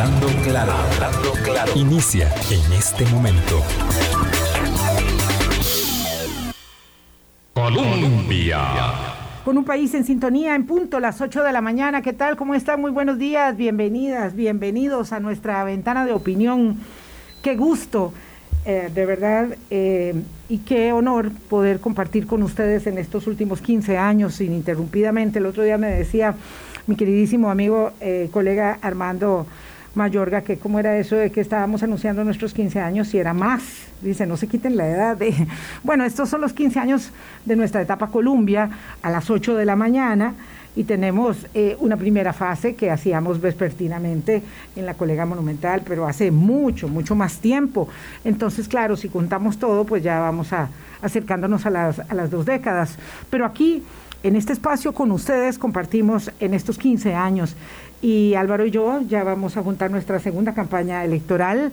Hablando claro, hablando claro. Inicia en este momento. Colombia. Con un país en sintonía en punto, las 8 de la mañana. ¿Qué tal? ¿Cómo están? Muy buenos días. Bienvenidas, bienvenidos a nuestra ventana de opinión. Qué gusto, eh, de verdad, eh, y qué honor poder compartir con ustedes en estos últimos 15 años ininterrumpidamente. El otro día me decía mi queridísimo amigo, eh, colega Armando Mayorga, que cómo era eso de que estábamos anunciando nuestros 15 años y era más. Dice, no se quiten la edad de... Bueno, estos son los 15 años de nuestra etapa Columbia a las 8 de la mañana y tenemos eh, una primera fase que hacíamos vespertinamente en la colega monumental, pero hace mucho, mucho más tiempo. Entonces, claro, si contamos todo, pues ya vamos a, acercándonos a las, a las dos décadas. Pero aquí en este espacio con ustedes compartimos en estos 15 años y Álvaro y yo ya vamos a juntar nuestra segunda campaña electoral,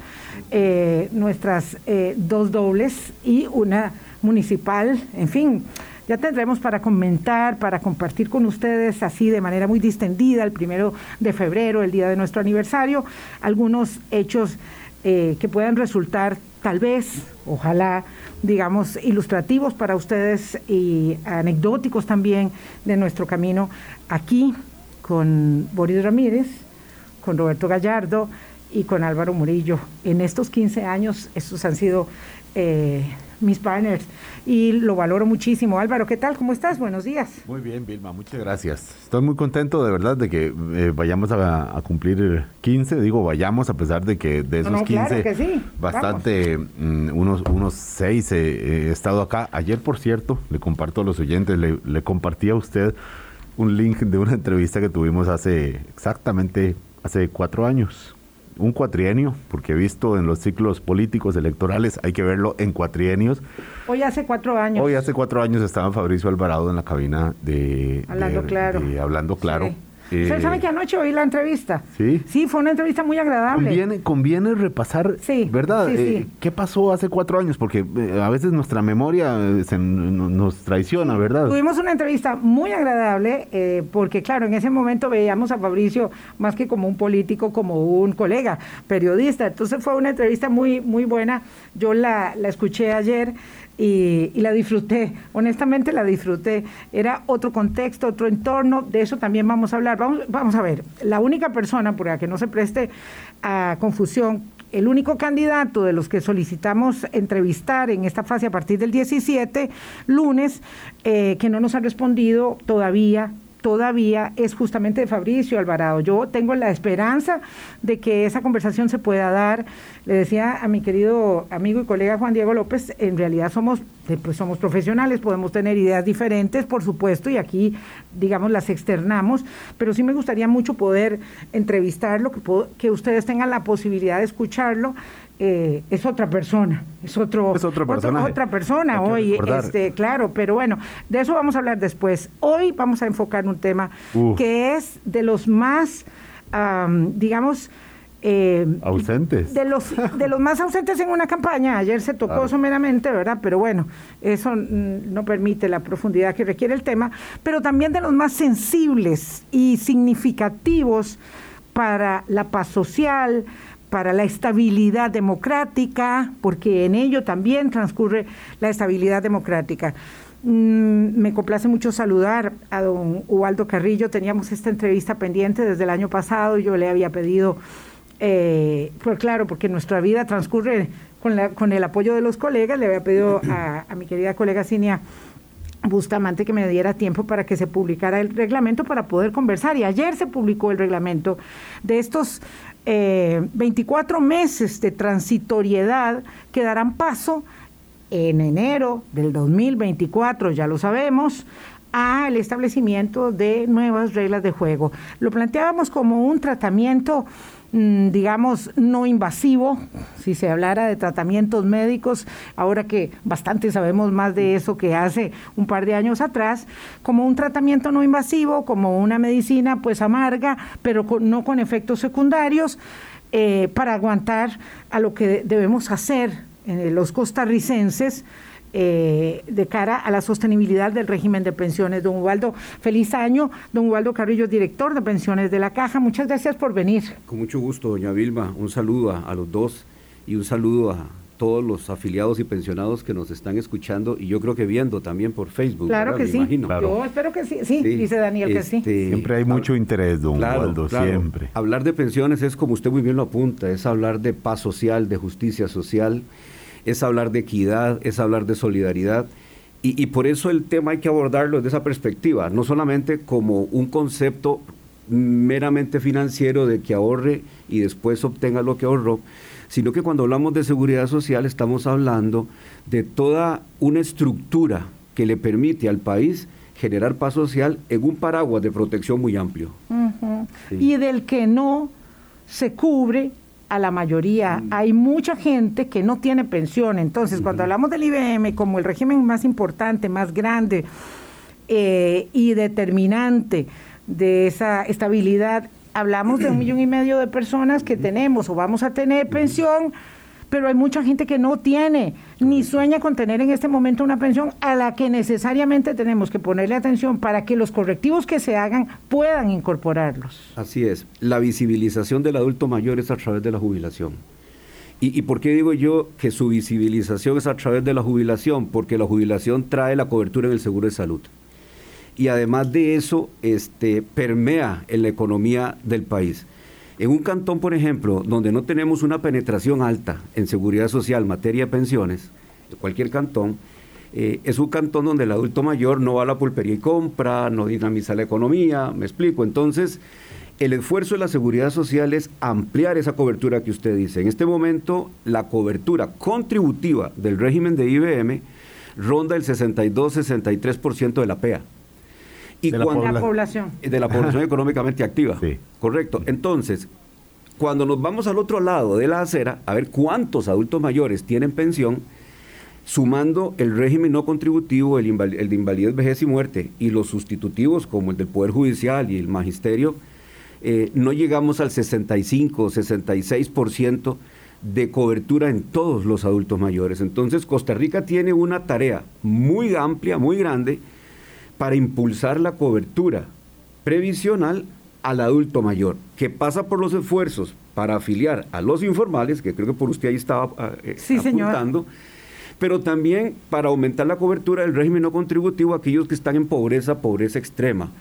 eh, nuestras eh, dos dobles y una municipal, en fin. Ya tendremos para comentar, para compartir con ustedes así de manera muy distendida el primero de febrero, el día de nuestro aniversario, algunos hechos eh, que puedan resultar tal vez, ojalá, digamos, ilustrativos para ustedes y anecdóticos también de nuestro camino aquí con Boris Ramírez, con Roberto Gallardo y con Álvaro Murillo. En estos 15 años, estos han sido eh, mis partners y lo valoro muchísimo. Álvaro, ¿qué tal? ¿Cómo estás? Buenos días. Muy bien, Vilma, muchas gracias. Estoy muy contento de verdad de que eh, vayamos a, cumplir 15, digo vayamos a pesar de que de esos 15, bastante, mm, unos, unos 6 he estado acá. Ayer, por cierto, le comparto a los oyentes, le, le compartí a usted un link de una entrevista que tuvimos hace exactamente, hace cuatro años un cuatrienio, porque he visto en los ciclos políticos electorales hay que verlo en cuatrienios. Hoy hace cuatro años. Hoy hace cuatro años estaba Fabricio Alvarado en la cabina de Hablando Claro. hablando claro. ¿Usted sabe que anoche oí la entrevista? Sí. Sí, fue una entrevista muy agradable. Conviene, conviene repasar, sí, ¿verdad? Sí, eh, ¿Qué pasó hace cuatro años? Porque eh, a veces nuestra memoria eh, se, nos traiciona, ¿verdad? Tuvimos una entrevista muy agradable porque, claro, en ese momento veíamos a Fabricio más que como un político, como un colega, periodista. Entonces fue una entrevista muy, muy buena. Yo la, la escuché ayer y, la disfruté, honestamente la disfruté. Era otro contexto, otro entorno, de eso también vamos a hablar. Vamos, vamos a ver, la única persona, para que no se preste a confusión, el único candidato de los que solicitamos entrevistar en esta fase a partir del 17, lunes, eh, que no nos ha respondido todavía todavía es justamente de Fabricio Alvarado. Yo tengo la esperanza de que esa conversación se pueda dar. Le decía a mi querido amigo y colega Juan Diego López, en realidad somos, pues somos profesionales, podemos tener ideas diferentes, por supuesto, y aquí, digamos, las externamos, pero sí me gustaría mucho poder entrevistarlo, que, que ustedes tengan la posibilidad de escucharlo. Eh, es otra persona, es otro, es otro otra persona hoy, este, claro, pero bueno, de eso vamos a hablar después. Hoy vamos a enfocar un tema que es de los más, digamos, eh, ausentes. De los, de los más ausentes en una campaña. Ayer se tocó someramente, ¿verdad? Pero bueno, eso no permite la profundidad que requiere el tema, pero también de los más sensibles y significativos para la paz social, para la estabilidad democrática, porque en ello también transcurre la estabilidad democrática. Mm, me complace mucho saludar a don Ubaldo Carrillo. Teníamos esta entrevista pendiente desde el año pasado. Yo le había pedido, eh, pues claro, porque nuestra vida transcurre con, la, con el apoyo de los colegas, le había pedido a, a mi querida colega Cinia Bustamante que me diera tiempo para que se publicara el reglamento para poder conversar. Y ayer se publicó el reglamento de estos 24 eh, meses de transitoriedad que darán paso en enero del 2024, ya lo sabemos, al establecimiento de nuevas reglas de juego. Lo planteábamos como un tratamiento digamos, no invasivo, si se hablara de tratamientos médicos, ahora que bastante sabemos más de eso que hace un par de años atrás, como un tratamiento no invasivo, como una medicina pues amarga, pero no con efectos secundarios, eh, para aguantar a lo que debemos hacer eh, los costarricenses eh, de cara a la sostenibilidad del régimen de pensiones. Don Ubaldo, feliz año. Don Ubaldo Carrillo, director de pensiones de la Caja. Muchas gracias por venir. Con mucho gusto, doña Vilma. Un saludo a los dos y un saludo a todos los afiliados y pensionados que nos están escuchando y yo creo que viendo también por Facebook. Claro que sí. Yo espero que sí. Sí, dice Daniel que sí. Este, siempre hay mucho interés, don claro, siempre. Hablar de pensiones es, como usted muy bien lo apunta, es hablar de paz social, de justicia social, es hablar de equidad, es hablar de solidaridad. Y, y por eso el tema hay que abordarlo desde esa perspectiva, no solamente como un concepto meramente financiero de que ahorre y después obtenga lo que ahorró, sino que cuando hablamos de seguridad social estamos hablando de toda una estructura que le permite al país generar paz social en un paraguas de protección muy amplio. Y del que no se cubre a la mayoría. Mm. Hay mucha gente que no tiene pensión. Entonces, cuando hablamos del IBM como el régimen más importante, más grande eh, y determinante de esa estabilidad hablamos de un millón y medio de personas que tenemos o vamos a tener pensión, pero hay mucha gente que no tiene ni sueña con tener en este momento una pensión a la que necesariamente tenemos que ponerle atención para que los correctivos que se hagan puedan incorporarlos. Así es, la visibilización del adulto mayor es a través de la jubilación. ¿Y, ¿Y, por qué digo yo que su visibilización es a través de la jubilación? Porque la jubilación trae la cobertura en el seguro de salud y además de eso este, permea en la economía del país. En un cantón, por ejemplo, donde no tenemos una penetración alta en seguridad social, materia de pensiones, cualquier cantón, eh, es un cantón donde el adulto mayor no va a la pulpería y compra, no dinamiza la economía, me explico. Entonces, el esfuerzo de la seguridad social es ampliar esa cobertura que usted dice. En este momento, la cobertura contributiva del régimen de IBM ronda el 62-63% de la PEA y de la, población. De la población económicamente activa. Sí. Correcto. Entonces, cuando nos vamos al otro lado de la acera, a ver cuántos adultos mayores tienen pensión, sumando el régimen no contributivo, el, el de invalidez, vejez y muerte, y los sustitutivos como el del Poder Judicial y el Magisterio, eh, no llegamos al 65, 66% de cobertura en todos los adultos mayores. Entonces, Costa Rica tiene una tarea muy amplia, muy grande, para impulsar la cobertura previsional al adulto mayor, que pasa por los esfuerzos para afiliar a los informales, que creo que por usted ahí estaba ah, eh, apuntando, pero también para aumentar la cobertura del régimen no contributivo a aquellos que están en pobreza, pobreza extrema.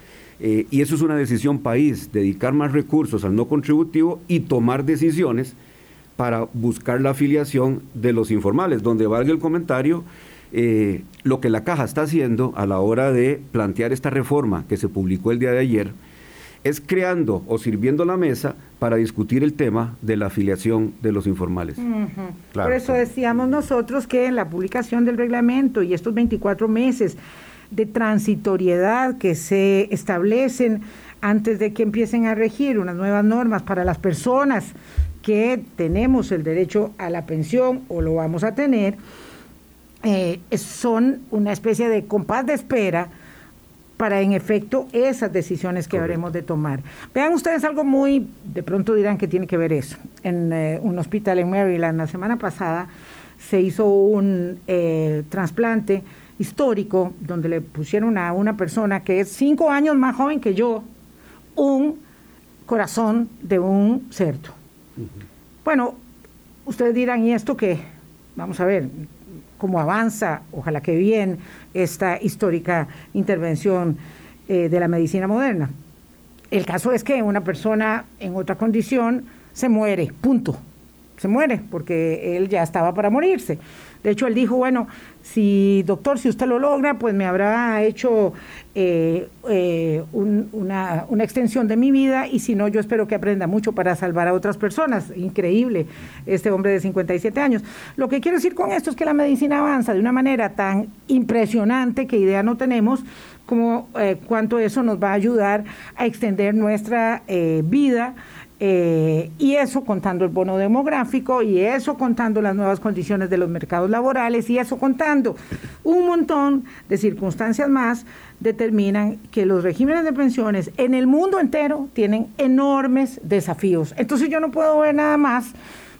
Eh, y eso es una decisión país, dedicar más recursos al no contributivo y tomar decisiones para buscar la afiliación de los informales, donde valga el comentario, eh, lo que la caja está haciendo a la hora de plantear esta reforma que se publicó el día de ayer es creando o sirviendo la mesa para discutir el tema de la afiliación de los informales. Por eso decíamos nosotros que en la publicación del reglamento y estos 24 meses de transitoriedad que se establecen antes de que empiecen a regir unas nuevas normas para las personas que tenemos el derecho a la pensión o lo vamos a tener, eh, son una especie de compás de espera para en efecto esas decisiones que habremos de tomar. Vean ustedes algo muy, de pronto dirán que tiene que ver eso. En eh, un hospital en Maryland la semana pasada se hizo un eh, trasplante histórico donde le pusieron a una persona que es cinco años más joven que yo un corazón de un cerdo. Bueno, ustedes dirán, ¿y esto qué? Vamos a ver, cómo avanza, ojalá que bien, esta histórica intervención eh, de la medicina moderna. El caso es que una persona en otra condición se muere, punto. Se muere porque él ya estaba para morirse. De hecho, él dijo, bueno, si doctor, si usted lo logra, pues me habrá hecho eh, eh, una, extensión de mi vida y si no, yo espero que aprenda mucho para salvar a otras personas. Increíble este hombre de 57 años. Lo que quiero decir con esto es que la medicina avanza de una manera tan impresionante que idea no tenemos como eh, cuánto eso nos va a ayudar a extender nuestra vida eh, y eso contando el bono demográfico, y eso contando las nuevas condiciones de los mercados laborales, y eso contando un montón de circunstancias más, determinan que los regímenes de pensiones en el mundo entero tienen enormes desafíos. Entonces yo no puedo ver nada más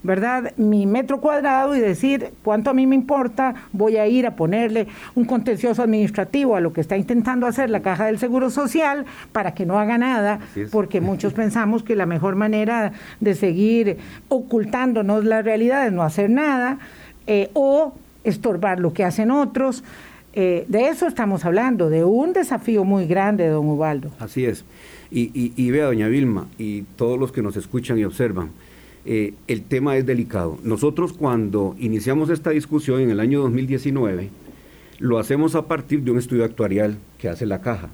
¿verdad? Mi metro cuadrado y decir cuánto a mí me importa, voy a ir a ponerle un contencioso administrativo a lo que está intentando hacer la Caja del Seguro Social para que no haga nada, porque muchos pensamos que la mejor manera de seguir ocultándonos la realidad es no hacer nada eh, o estorbar lo que hacen otros. Eh, de eso estamos hablando, de un desafío muy grande, don Ubaldo. Así es. Y, vea, doña Vilma, y todos los que nos escuchan y observan, eh, el tema es delicado. Nosotros cuando iniciamos esta discusión en el año 2019, lo hacemos a partir de un estudio actuarial que hace la caja,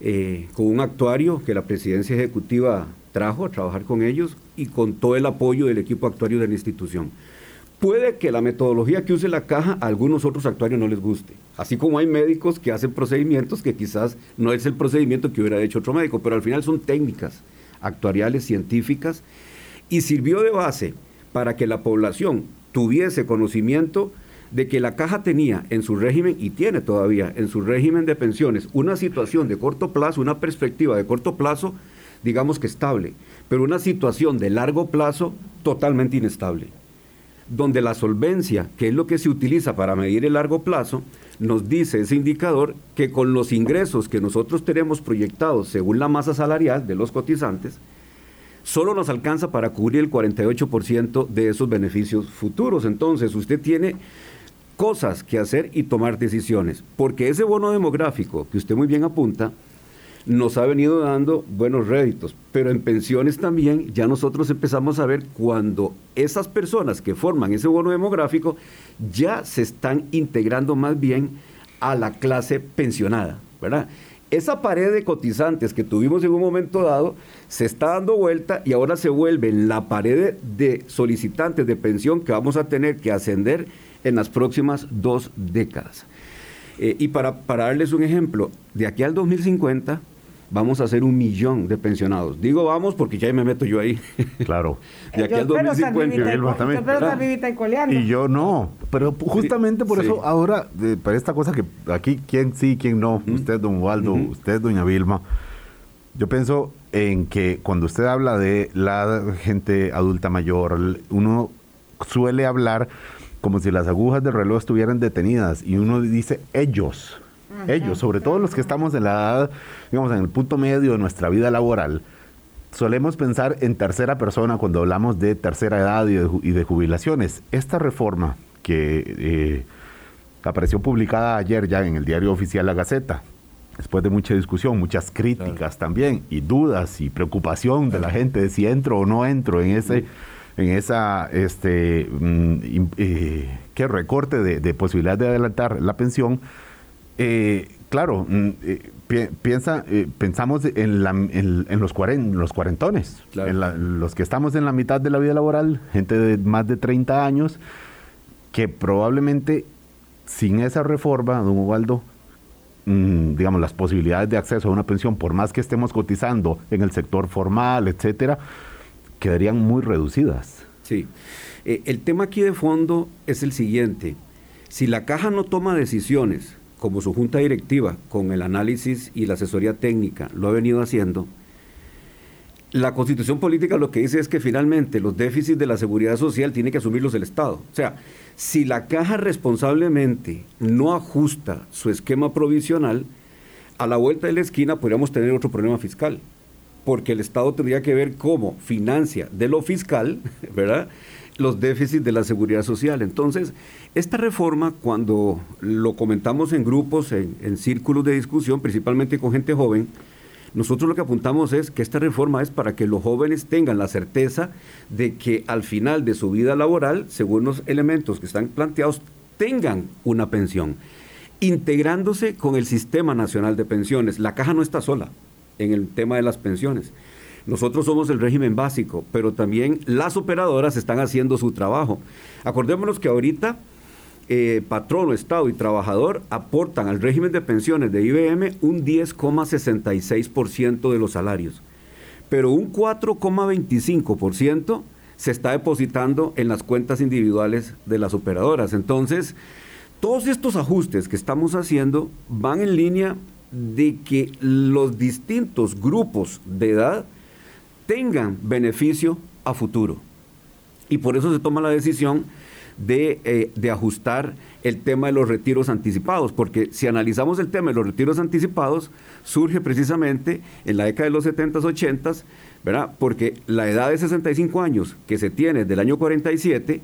eh, con un actuario que la presidencia ejecutiva trajo a trabajar con ellos y con todo el apoyo del equipo actuario de la institución. Puede que la metodología que use la caja a algunos otros actuarios no les guste. Así como hay médicos que hacen procedimientos que quizás no es el procedimiento que hubiera hecho otro médico, pero al final son técnicas actuariales, científicas, y sirvió de base para que la población tuviese conocimiento de que la caja tenía en su régimen, y tiene todavía en su régimen de pensiones, una situación de corto plazo, una perspectiva de corto plazo, digamos que estable, pero una situación de largo plazo totalmente inestable donde la solvencia, que es lo que se utiliza para medir el largo plazo, nos dice ese indicador que con los ingresos que nosotros tenemos proyectados según la masa salarial de los cotizantes, solo nos alcanza para cubrir el 48% de esos beneficios futuros. Entonces, usted tiene cosas que hacer y tomar decisiones, porque ese bono demográfico que usted muy bien apunta, nos ha venido dando buenos réditos, pero en pensiones también ya nosotros empezamos a ver cuando esas personas que forman ese bono demográfico ya se están integrando más bien a la clase pensionada, ¿verdad? Esa pared de cotizantes que tuvimos en un momento dado se está dando vuelta y ahora se vuelve la pared de solicitantes de pensión que vamos a tener que ascender en las próximas dos décadas. Eh, y para, para darles un ejemplo, de aquí al 2050 vamos a hacer un millón de pensionados. Digo vamos porque ya me meto yo ahí. Claro. de aquí al 2050. Y yo no. Pero justamente por eso ahora, para esta cosa que aquí, quién sí, quién no, usted, don Waldo, usted, doña Vilma, yo pienso en que cuando usted habla de la gente adulta mayor, uno suele hablar como si las agujas del reloj estuvieran detenidas y uno dice ellos ellos, sobre todo los que estamos en la edad, digamos, en el punto medio de nuestra vida laboral, solemos pensar en tercera persona cuando hablamos de tercera edad y de, jubilaciones. Esta reforma que eh, apareció publicada ayer ya en el diario oficial La Gaceta, después de mucha discusión, muchas críticas también, y dudas y preocupación de la gente de si entro o no entro en ese en esa este mm, eh, ¿qué? recorte de, de posibilidad de adelantar la pensión eh, claro, mm, eh, piensa, eh, pensamos en, los, los cuarentones, en los que estamos en la mitad de la vida laboral, gente de más de 30 años, que probablemente sin esa reforma, don Ubaldo, mm, digamos, las posibilidades de acceso a una pensión, por más que estemos cotizando en el sector formal, etcétera, quedarían muy reducidas. Sí. el tema aquí de fondo es el siguiente. Si la caja no toma decisiones como su junta directiva, con el análisis y la asesoría técnica, lo ha venido haciendo, la constitución política lo que dice es que finalmente los déficits de la seguridad social tiene que asumirlos el Estado. O sea, si la caja responsablemente no ajusta su esquema provisional, a la vuelta de la esquina podríamos tener otro problema fiscal, porque el Estado tendría que ver cómo financia de lo fiscal, ¿verdad? Los déficits de la seguridad social. Entonces, esta reforma, cuando lo comentamos en grupos, en, círculos de discusión, principalmente con gente joven, nosotros lo que apuntamos es que esta reforma es para que los jóvenes tengan la certeza de que al final de su vida laboral, según los elementos que están planteados, tengan una pensión, integrándose con el Sistema Nacional de Pensiones. La caja no está sola en el tema de las pensiones. Nosotros somos el régimen básico, pero también las operadoras están haciendo su trabajo. Acordémonos que ahorita eh, patrono, Estado y trabajador aportan al régimen de pensiones de IBM un 10,66% de los salarios, pero un 4,25% se está depositando en las cuentas individuales de las operadoras. Entonces, todos estos ajustes que estamos haciendo van en línea de que los distintos grupos de edad tengan beneficio a futuro. Y por eso se toma la decisión de, eh, de, ajustar el tema de los retiros anticipados, porque si analizamos el tema de los retiros anticipados, surge precisamente en la década de los 70s, 80s, ¿verdad? Porque la edad de 65 años que se tiene del año 47,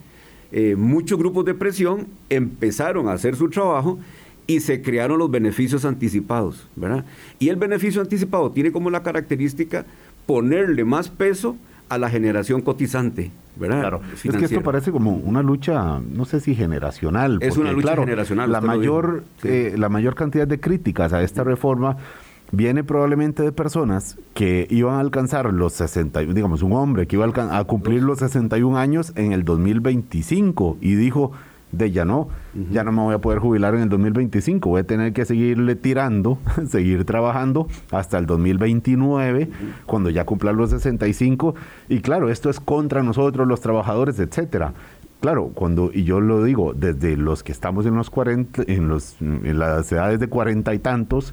eh, muchos grupos de presión empezaron a hacer su trabajo y se crearon los beneficios anticipados, ¿verdad? Y el beneficio anticipado tiene como la característica ponerle más peso a la generación cotizante, ¿verdad? Claro, es que esto parece como una lucha, no sé si generacional. Es una lucha generacional. La mayor, eh, la mayor cantidad de críticas a esta reforma viene probablemente de personas que iban a alcanzar los 60, digamos, un hombre que iba a, cumplir los 61 años en el 2025 y dijo, de ya no, ya no me voy a poder jubilar en el 2025, voy a tener que seguirle tirando, seguir trabajando hasta el 2029, cuando ya cumpla los 65, y claro, esto es contra nosotros los trabajadores, etcétera. Claro, cuando, y yo lo digo, desde los que estamos en los 40, en, los, en las edades de cuarenta y tantos,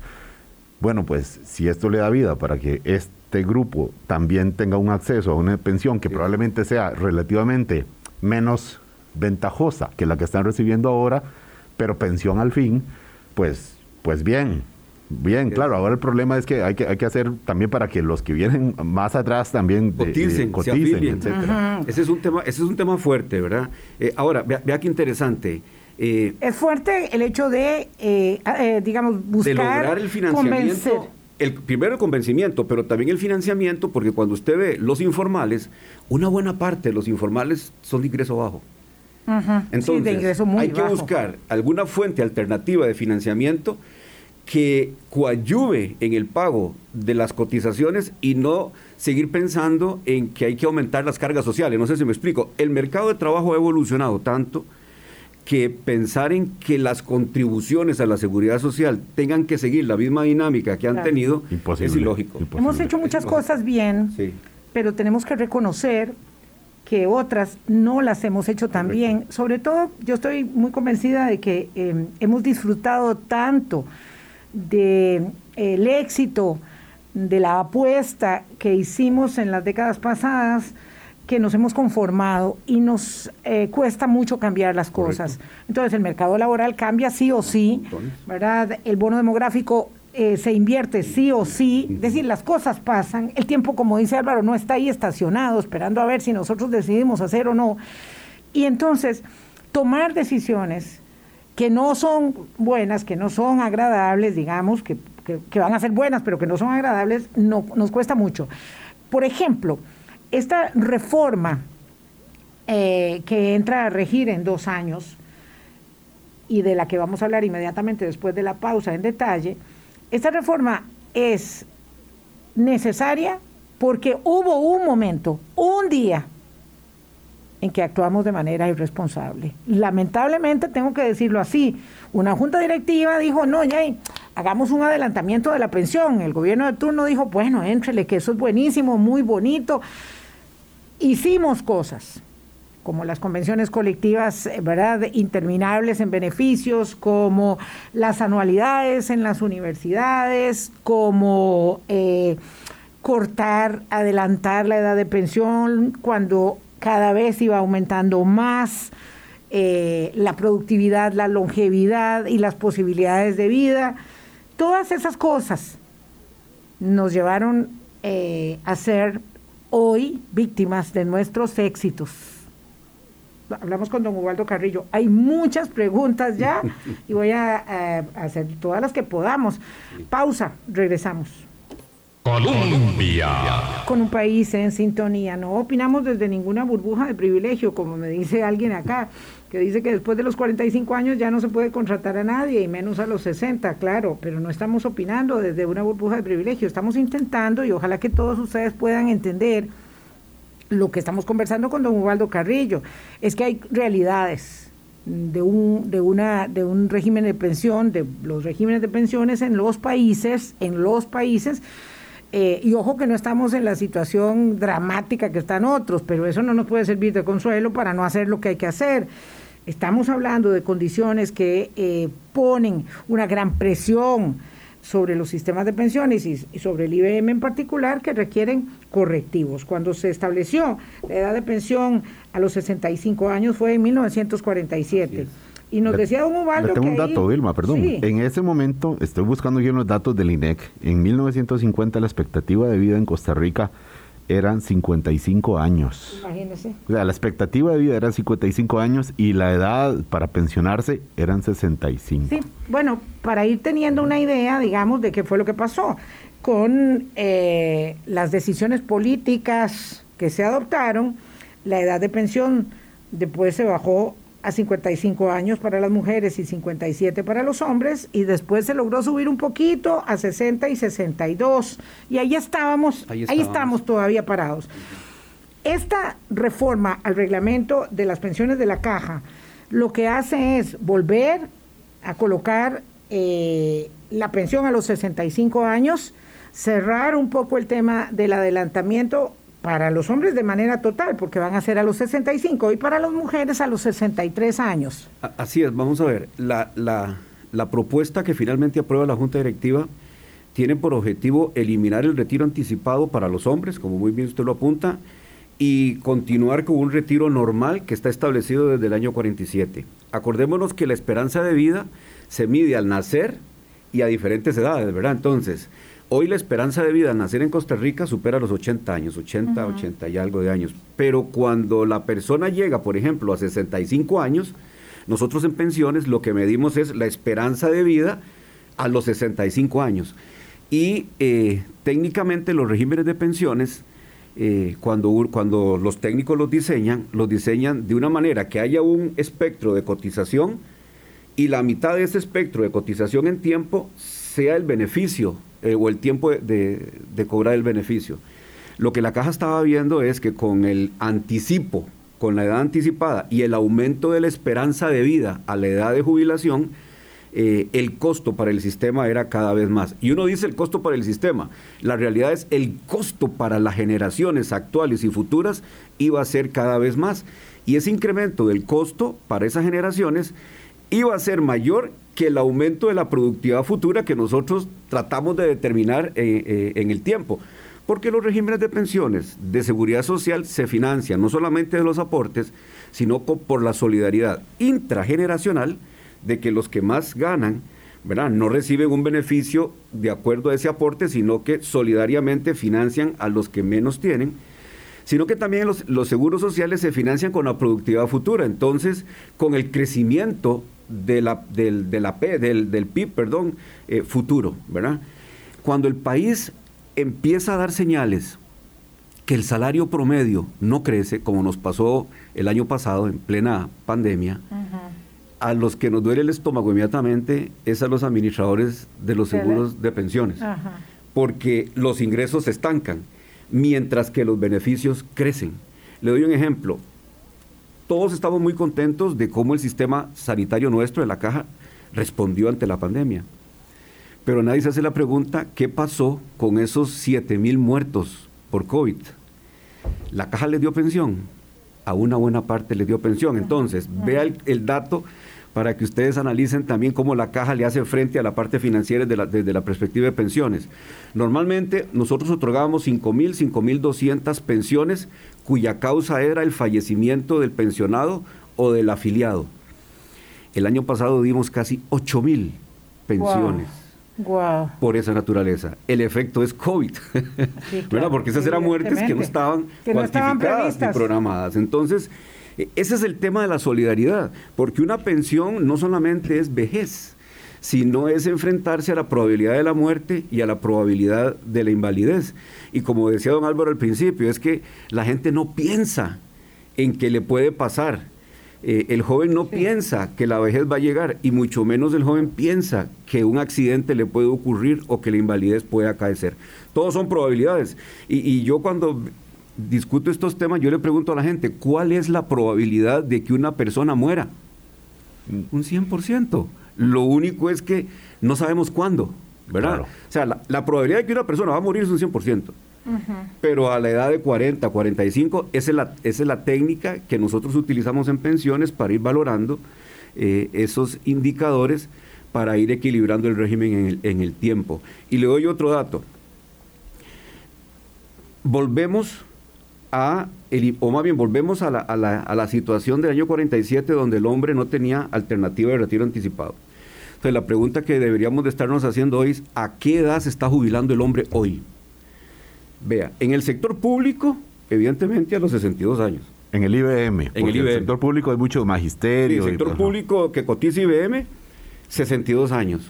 bueno, pues si esto le da vida para que este grupo también tenga un acceso a una pensión que probablemente sea relativamente menos ventajosa que la que están recibiendo ahora, pero pensión al fin, pues, pues bien, bien, claro. Ahora el problema es que hay que, hay que hacer también para que los que vienen más atrás también coticen, etcétera. Ese es un tema, ese es un tema fuerte, ¿verdad? Eh, ahora, vea, vea, qué interesante. Eh, es fuerte el hecho de, eh, digamos, buscar de lograr el financiamiento. El, primero el convencimiento, pero también el financiamiento, porque cuando usted ve los informales, una buena parte de los informales son de ingreso bajo. Entonces, hay que buscar alguna fuente alternativa de financiamiento que coadyuve en el pago de las cotizaciones y no seguir pensando en que hay que aumentar las cargas sociales. No sé si me explico. El mercado de trabajo ha evolucionado tanto que pensar en que las contribuciones a la seguridad social tengan que seguir la misma dinámica que han tenido es ilógico. Hemos hecho muchas cosas bien, pero tenemos que reconocer que otras no las hemos hecho tan bien. Sobre todo, yo estoy muy convencida de que em, hemos disfrutado tanto del de, éxito de la apuesta que hicimos en las décadas pasadas que nos hemos conformado y nos eh, cuesta mucho cambiar las cosas. Entonces el mercado laboral cambia sí o sí, ¿verdad? El bono demográfico eh, se invierte sí o sí, es decir, las cosas pasan, el tiempo, como dice Álvaro, no está ahí estacionado esperando a ver si nosotros decidimos hacer o no. Y entonces, tomar decisiones que no son buenas, que no son agradables, digamos, que, van a ser buenas, pero que no son agradables, no, nos cuesta mucho. Por ejemplo, esta reforma eh, que entra a regir en dos años y de la que vamos a hablar inmediatamente después de la pausa en detalle, esta reforma es necesaria porque hubo un momento, un día, en que actuamos de manera irresponsable. Lamentablemente tengo que decirlo así. Una junta directiva dijo, no, ya, hagamos un adelantamiento de la pensión. El gobierno de turno dijo, bueno, éntrele, que eso es buenísimo, muy bonito. Hicimos cosas como las convenciones colectivas, eh, ¿verdad?, interminables en beneficios, como las anualidades en las universidades, como eh, cortar, adelantar la edad de pensión cuando cada vez iba aumentando más eh, la productividad, la longevidad y las posibilidades de vida. Todas esas cosas nos llevaron a ser hoy víctimas de nuestros éxitos hablamos con don Ubaldo Carrillo. Hay muchas preguntas ya y voy a, hacer todas las que podamos. Pausa, regresamos. Colombia. Con un país en sintonía. No opinamos desde ninguna burbuja de privilegio, como me dice alguien acá, que dice que después de los 45 años ya no se puede contratar a nadie, y menos a los 60, claro, pero no estamos opinando desde una burbuja de privilegio. Estamos intentando, y ojalá que todos ustedes puedan entender lo que estamos conversando con don Ubaldo Carrillo, es que hay realidades de un, de una, de un régimen de pensión, de los regímenes de pensiones en los países, en los países, eh, y ojo que no estamos en la situación dramática que están otros, pero eso no nos puede servir de consuelo para no hacer lo que hay que hacer. Estamos hablando de condiciones que eh, ponen una gran presión sobre los sistemas de pensiones y, sobre el IBM en particular que requieren correctivos. Cuando se estableció la edad de pensión a los 65 años fue en 1947. Y nos decía don Ubaldo. tengo un dato, Vilma, perdón. En ese momento, estoy buscando yo los datos del INEC. En 1950 la expectativa de vida en Costa Rica eran 55 años. Imagínese. O sea, la expectativa de vida era 55 años y la edad para pensionarse eran 65. Sí, bueno, para ir teniendo una idea, digamos, de qué fue lo que pasó con eh, las decisiones políticas que se adoptaron, la edad de pensión después se bajó a 55 años para las mujeres y 57 para los hombres y después se logró subir un poquito a 60 y 62 y ahí estábamos, ahí, estamos todavía parados. Esta reforma al reglamento de las pensiones de la caja lo que hace es volver a colocar eh, la pensión a los 65 años, cerrar un poco el tema del adelantamiento para los hombres de manera total, porque van a ser a los 65 y para las mujeres a los 63 años. Así es, vamos a ver, la, la, la propuesta que finalmente aprueba la Junta Directiva tiene por objetivo eliminar el retiro anticipado para los hombres, como muy bien usted lo apunta, y continuar con un retiro normal que está establecido desde el año 47. Acordémonos que la esperanza de vida se mide al nacer y a diferentes edades, ¿verdad? Entonces, Hoy la esperanza de vida al nacer en Costa Rica supera los 80 años, 80, 80 y algo de años. Pero cuando la persona llega, por ejemplo, a 65 años, nosotros en pensiones lo que medimos es la esperanza de vida a los 65 años. Y eh, técnicamente los regímenes de pensiones, eh, cuando, cuando los técnicos los diseñan, los diseñan de una manera que haya un espectro de cotización y la mitad de ese espectro de cotización en tiempo sea el beneficio eh, o el tiempo de, cobrar el beneficio. Lo que la caja estaba viendo es que con el anticipo, con la edad anticipada y el aumento de la esperanza de vida a la edad de jubilación, eh, el costo para el sistema era cada vez más. Y uno dice el costo para el sistema, la realidad es el costo para las generaciones actuales y futuras iba a ser cada vez más. Y ese incremento del costo para esas generaciones iba a ser mayor que el aumento de la productividad futura que nosotros tratamos de determinar eh, eh, en el tiempo. Porque los regímenes de pensiones de seguridad social se financian no solamente de los aportes, sino por la solidaridad intrageneracional de que los que más ganan, ¿verdad? no reciben un beneficio de acuerdo a ese aporte, sino que solidariamente financian a los que menos tienen sino que también los, los, seguros sociales se financian con la productividad futura. Entonces, con el crecimiento de la, del, de la P, del, del PIB perdón, eh, futuro, ¿verdad? Cuando el país empieza a dar señales que el salario promedio no crece, como nos pasó el año pasado en plena pandemia, a los que nos duele el estómago inmediatamente es a los administradores de los seguros de pensiones, porque los ingresos se estancan, mientras que los beneficios crecen. Le doy un ejemplo, todos estamos muy contentos de cómo el sistema sanitario nuestro de la caja respondió ante la pandemia. Pero nadie se hace la pregunta, ¿qué pasó con esos 7 mil muertos por COVID? La caja le dio pensión, a una buena parte le dio pensión. Entonces, vea el dato para que ustedes analicen también cómo la caja le hace frente a la parte financiera desde la, perspectiva de pensiones. Normalmente nosotros otorgábamos 5.000, 5.200 pensiones cuya causa era el fallecimiento del pensionado o del afiliado. El año pasado dimos casi 8.000 pensiones. por esa naturaleza. El efecto es COVID, Porque esas eran muertes que no estaban cuantificadas ni programadas. Entonces, ese es el tema de la solidaridad, porque una pensión no solamente es vejez, sino es enfrentarse a la probabilidad de la muerte y a la probabilidad de la invalidez. Y como decía don Álvaro al principio, es que la gente no piensa en que le puede pasar. Eh, el joven no piensa que la vejez va a llegar y mucho menos el joven piensa que un accidente le puede ocurrir o que la invalidez puede acaecer. Todos son probabilidades. y yo cuando discuto estos temas, yo le pregunto a la gente, ¿cuál es la probabilidad de que una persona muera? Un 100%. Lo único es que no sabemos cuándo, ¿verdad? O sea, la, probabilidad de que una persona va a morir es un 100%. Pero a la edad de 40, 45, esa es la, esa es la técnica que nosotros utilizamos en pensiones para ir valorando eh, esos indicadores para ir equilibrando el régimen en el, tiempo. Y le doy otro dato. Volvemos a, o más bien volvemos a la, a, la, a la, situación del año 47 donde el hombre no tenía alternativa de retiro anticipado. Entonces la pregunta que deberíamos de estarnos haciendo hoy es, ¿a qué edad se está jubilando el hombre hoy? Vea, en el sector público, evidentemente a los 62 años. En el IBM. En el, sector público hay mucho magisterio. En el sector público que cotiza IBM, 62 años.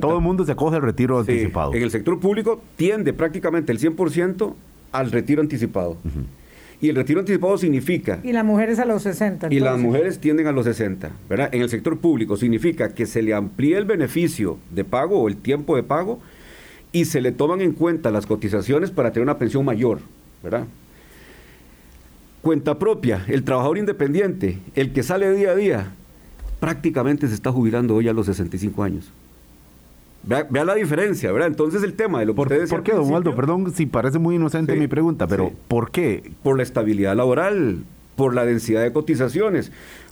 todo el mundo se acoge al retiro anticipado. En el sector público tiende prácticamente el 100% al retiro anticipado. Y el retiro anticipado significa... Y las mujeres a los 60. Y las mujeres tienden a los 60, ¿verdad? En el sector público significa que se le amplía el beneficio de pago o el tiempo de pago y se le toman en cuenta las cotizaciones para tener una pensión mayor, ¿verdad? Cuenta propia, el trabajador independiente, el que sale día a día, prácticamente se está jubilando hoy a los 65 años. Vea, la diferencia, ¿verdad? Entonces el tema de lo que ¿Por, ¿por qué, don Waldo? Perdón si parece muy inocente mi pregunta, pero ¿por qué? Por la estabilidad laboral, por la densidad de cotizaciones.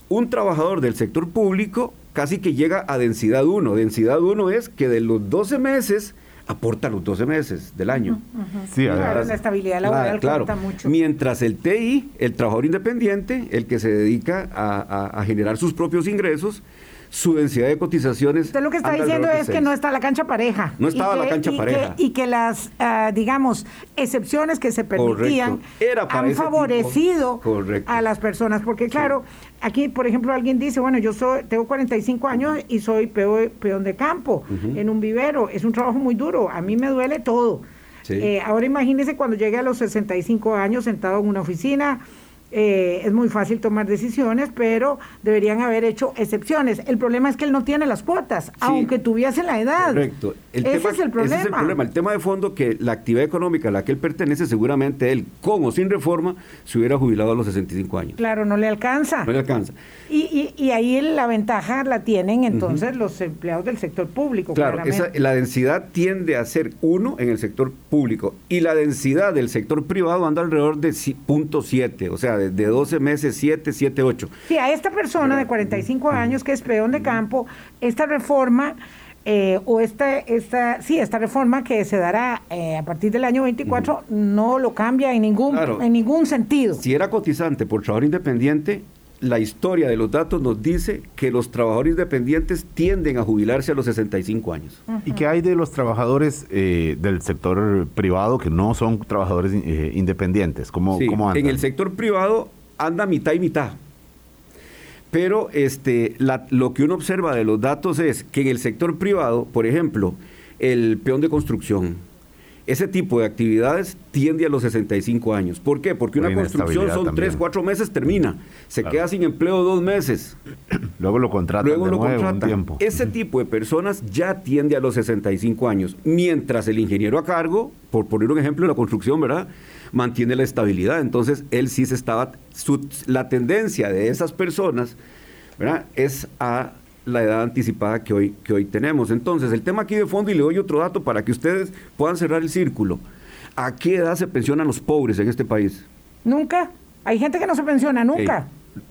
Un trabajador del sector público casi que llega a densidad 1. Densidad 1 es que de los 12 meses aporta los 12 meses del año. Sí, la estabilidad laboral claro, mucho. Mientras el TI, el trabajador independiente, el que se dedica a generar sus propios ingresos, su densidad de cotizaciones. Usted lo que está diciendo es que no está la cancha pareja. No estaba la cancha pareja. y que las, ah, digamos, excepciones que se permitían han favorecido a las personas. Porque, claro, aquí, por ejemplo, alguien dice, bueno, yo soy tengo 45 años y soy peón, de campo en un vivero. Es un trabajo muy duro. A mí me duele todo. Eh, ahora imagínese cuando llegue a los 65 años sentado en una oficina eh, es muy fácil tomar decisiones, pero deberían haber hecho excepciones. El problema es que él no tiene las cuotas, aunque tuviese la edad. Correcto. ese es el problema. Ese es el problema. El tema de fondo que la actividad económica a la que él pertenece, seguramente él, con o sin reforma, se hubiera jubilado a los 65 años. Claro, no le alcanza. No le alcanza. Y, y, ahí la ventaja la tienen entonces los empleados del sector público. Claro, la densidad tiende a ser uno en el sector público y la densidad del sector privado anda alrededor de 0.7, o sea, de, 12 meses, 7, 7, 8. Sí, a esta persona de 45 años que es peón de campo, esta reforma... Eh, o esta, esta, sí, esta reforma que se dará eh, a partir del año 24 no lo cambia en ningún, en ningún sentido. Si era cotizante por trabajador independiente, la historia de los datos nos dice que los trabajadores independientes tienden a jubilarse a los 65 años. ¿Y qué hay de los trabajadores eh, del sector privado que no son trabajadores eh, independientes? ¿Cómo, En el sector privado anda mitad y mitad. Pero este, lo que uno observa de los datos es que en el sector privado, por ejemplo, el peón de construcción, ese tipo de actividades tiende a los 65 años. ¿Por qué? Porque una construcción son 3, 4 meses, termina. Se queda sin empleo dos meses. Luego lo contratan Luego lo Un tiempo. Ese tipo de personas ya tiende a los 65 años. Mientras el ingeniero a cargo, por poner un ejemplo en la construcción, ¿verdad? Mantiene la estabilidad. Entonces, él sí se estaba... la tendencia de esas personas, ¿verdad? Es a la edad anticipada que hoy, que hoy tenemos. Entonces, el tema aquí de fondo, y le doy otro dato para que ustedes puedan cerrar el círculo. ¿A qué edad se pensionan los pobres en este país? Nunca. Hay gente que no se pensiona nunca.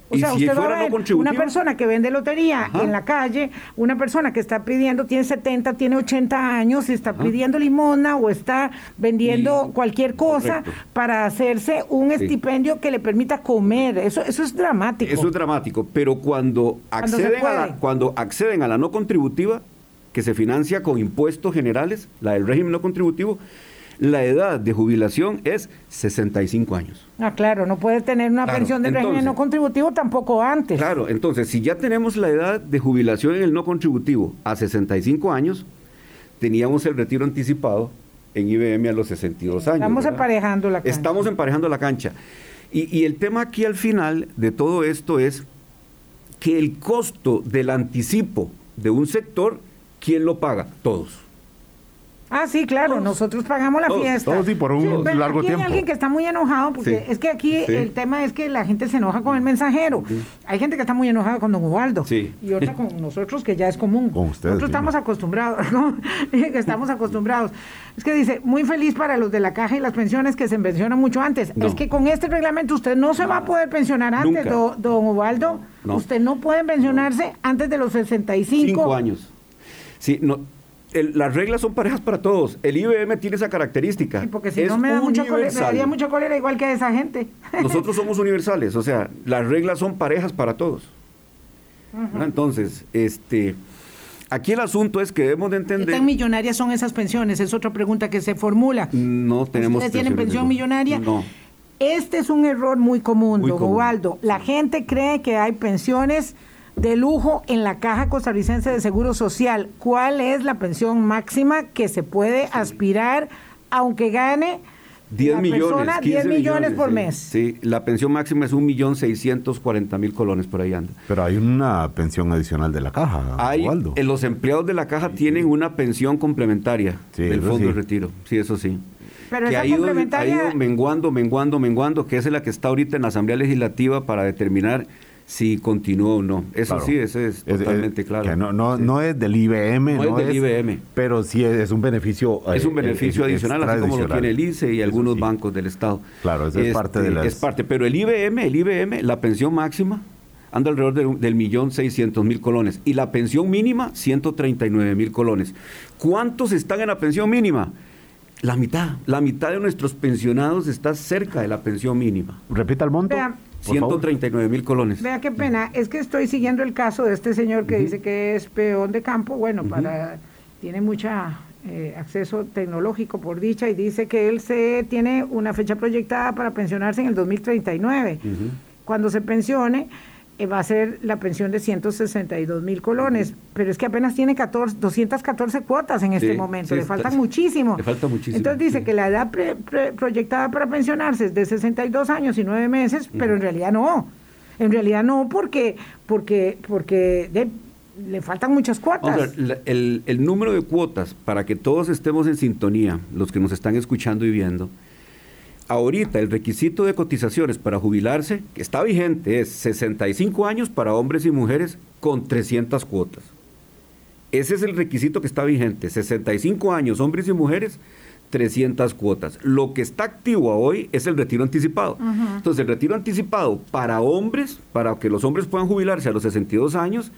O sea, usted va a ver una persona que vende lotería en la calle, una persona que está pidiendo, tiene 70, tiene 80 años, está pidiendo limona o está vendiendo cualquier cosa para hacerse un estipendio que le permita comer. Eso, eso es dramático. Eso es dramático, pero cuando acceden, a la, cuando acceden a la no contributiva, que se financia con impuestos generales, la del régimen no contributivo, la edad de jubilación es 65 años. Ah, claro, no puede tener una pensión de régimen no contributivo tampoco antes. Claro, entonces, si ya tenemos la edad de jubilación en el no contributivo a 65 años, teníamos el retiro anticipado en IBM a los 62 años. Estamos emparejando la cancha. Estamos emparejando la cancha. Y, y el tema aquí al final de todo esto es que el costo del anticipo de un sector, ¿quién lo paga? Todos. Ah, sí, claro, nosotros pagamos la fiesta. Todos y por un largo aquí tiempo. Hay alguien que está muy enojado porque es que aquí el tema es que la gente se enoja con el mensajero. Hay gente que está muy enojada con don Ubaldo y otra con nosotros que ya es común. Con ustedes, nosotros estamos acostumbrados, ¿no? estamos acostumbrados. Es que dice, muy feliz para los de la caja y las pensiones que se pensionan mucho antes. Es que con este reglamento usted no se va a poder pensionar antes, don Ubaldo. Usted no puede pensionarse antes de los 65 años Sí, no, las reglas son parejas para todos. El IBM tiene esa característica. porque si no me da mucha cólera, mucha cólera igual que a esa gente. Nosotros somos universales, o sea, las reglas son parejas para todos. Entonces, este, aquí el asunto es que debemos de entender... ¿Qué tan millonarias son esas pensiones? Es otra pregunta que se formula. No tenemos... ¿Ustedes tienen pensión millonaria? No. Este es un error muy común, muy don La gente cree que hay pensiones de lujo en la Caja Costarricense de Seguro Social. ¿Cuál es la pensión máxima que se puede aspirar aunque gane 10 millones, 10 millones, por mes. Sí, la pensión máxima es un millón seiscientos cuarenta mil colones, por ahí anda. Pero hay una pensión adicional de la caja, hay, eh, Los empleados de la caja tienen una pensión complementaria del fondo de retiro, sí, eso sí. Pero que ha ido, ha ido menguando, menguando, menguando, que es la que está ahorita en la Asamblea Legislativa para determinar si continúa o no. Eso sí, eso es, totalmente claro. no, no, no es del IBM. No, es del IBM. Pero sí es, un beneficio. Es un eh, beneficio adicional, así como lo tiene el ICE y algunos bancos del Estado. Claro, es, parte de las... Es parte, pero el IBM, el IBM, la pensión máxima anda alrededor del millón seiscientos mil colones y la pensión mínima 139 mil colones. ¿Cuántos están en la pensión mínima? La mitad, la mitad de nuestros pensionados está cerca de la pensión mínima. Repita el monto. 139 mil colones. Vea qué pena, es que estoy siguiendo el caso de este señor que dice que es peón de campo, bueno, para tiene mucha eh, acceso tecnológico por dicha y dice que él se tiene una fecha proyectada para pensionarse en el 2039. Cuando se pensione, va a ser la pensión de 162 mil colones, pero es que apenas tiene 14, 214 cuotas en este momento, le faltan muchísimo. Le falta muchísimo. Entonces dice que la edad proyectada para pensionarse es de 62 años y 9 meses, pero en realidad no. En realidad no, porque, porque, porque le faltan muchas cuotas. el, el número de cuotas, para que todos estemos en sintonía, los que nos están escuchando y viendo, ahorita el requisito de cotizaciones para jubilarse, que está vigente, es 65 años para hombres y mujeres con 300 cuotas. Ese es el requisito que está vigente, 65 años hombres y mujeres 300 cuotas. Lo que está activo hoy es el retiro anticipado. Entonces, el retiro anticipado para hombres, para que los hombres puedan jubilarse a los 62 años,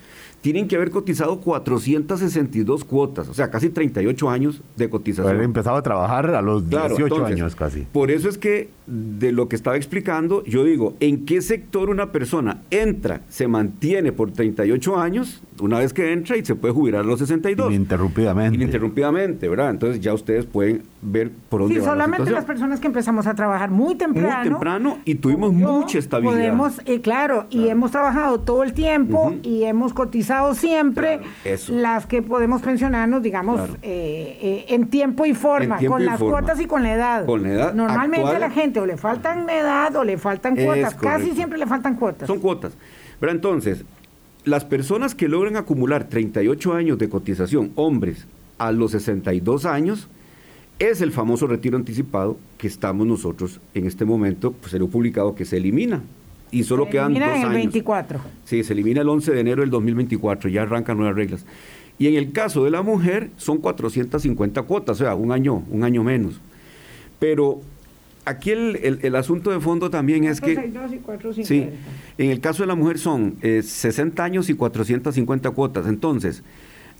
tienen que haber cotizado 462 cuotas, o sea, casi 38 años de cotización. Haber empezado a trabajar a los 18 años casi. Por eso es que de lo que estaba explicando, yo digo, ¿en qué sector una persona entra, se mantiene por 38 años, una vez que entra y se puede jubilar a los 62? Ininterrumpidamente. Ininterrumpidamente, ¿verdad? Entonces ya ustedes pueden ver por dónde sí, solamente las personas que empezamos a trabajar muy temprano. Muy temprano y tuvimos mucha estabilidad. Podemos, eh, claro, y hemos trabajado todo el tiempo y hemos cotizado siempre las que podemos pensionarnos, digamos, eh, eh, en tiempo y forma, con las cuotas y con la edad. Con la edad. Normalmente a la gente o le faltan edad o le faltan cuotas, casi siempre le faltan cuotas. Son cuotas. Pero entonces, las personas que logran acumular 38 años de cotización, hombres, a los 62 años, es el famoso retiro anticipado que estamos nosotros en este momento, pues se lo publicado que se elimina. Y solo quedan dos años. el 24. Sí, se elimina el 11 de enero del 2024, ya arrancan nuevas reglas. Y en el caso de la mujer son 450 cuotas, o sea, un año, un año menos. Pero aquí el, el, asunto de fondo también es que... sí, en el caso de la mujer son 60 eh, años y 450 cuotas. Entonces,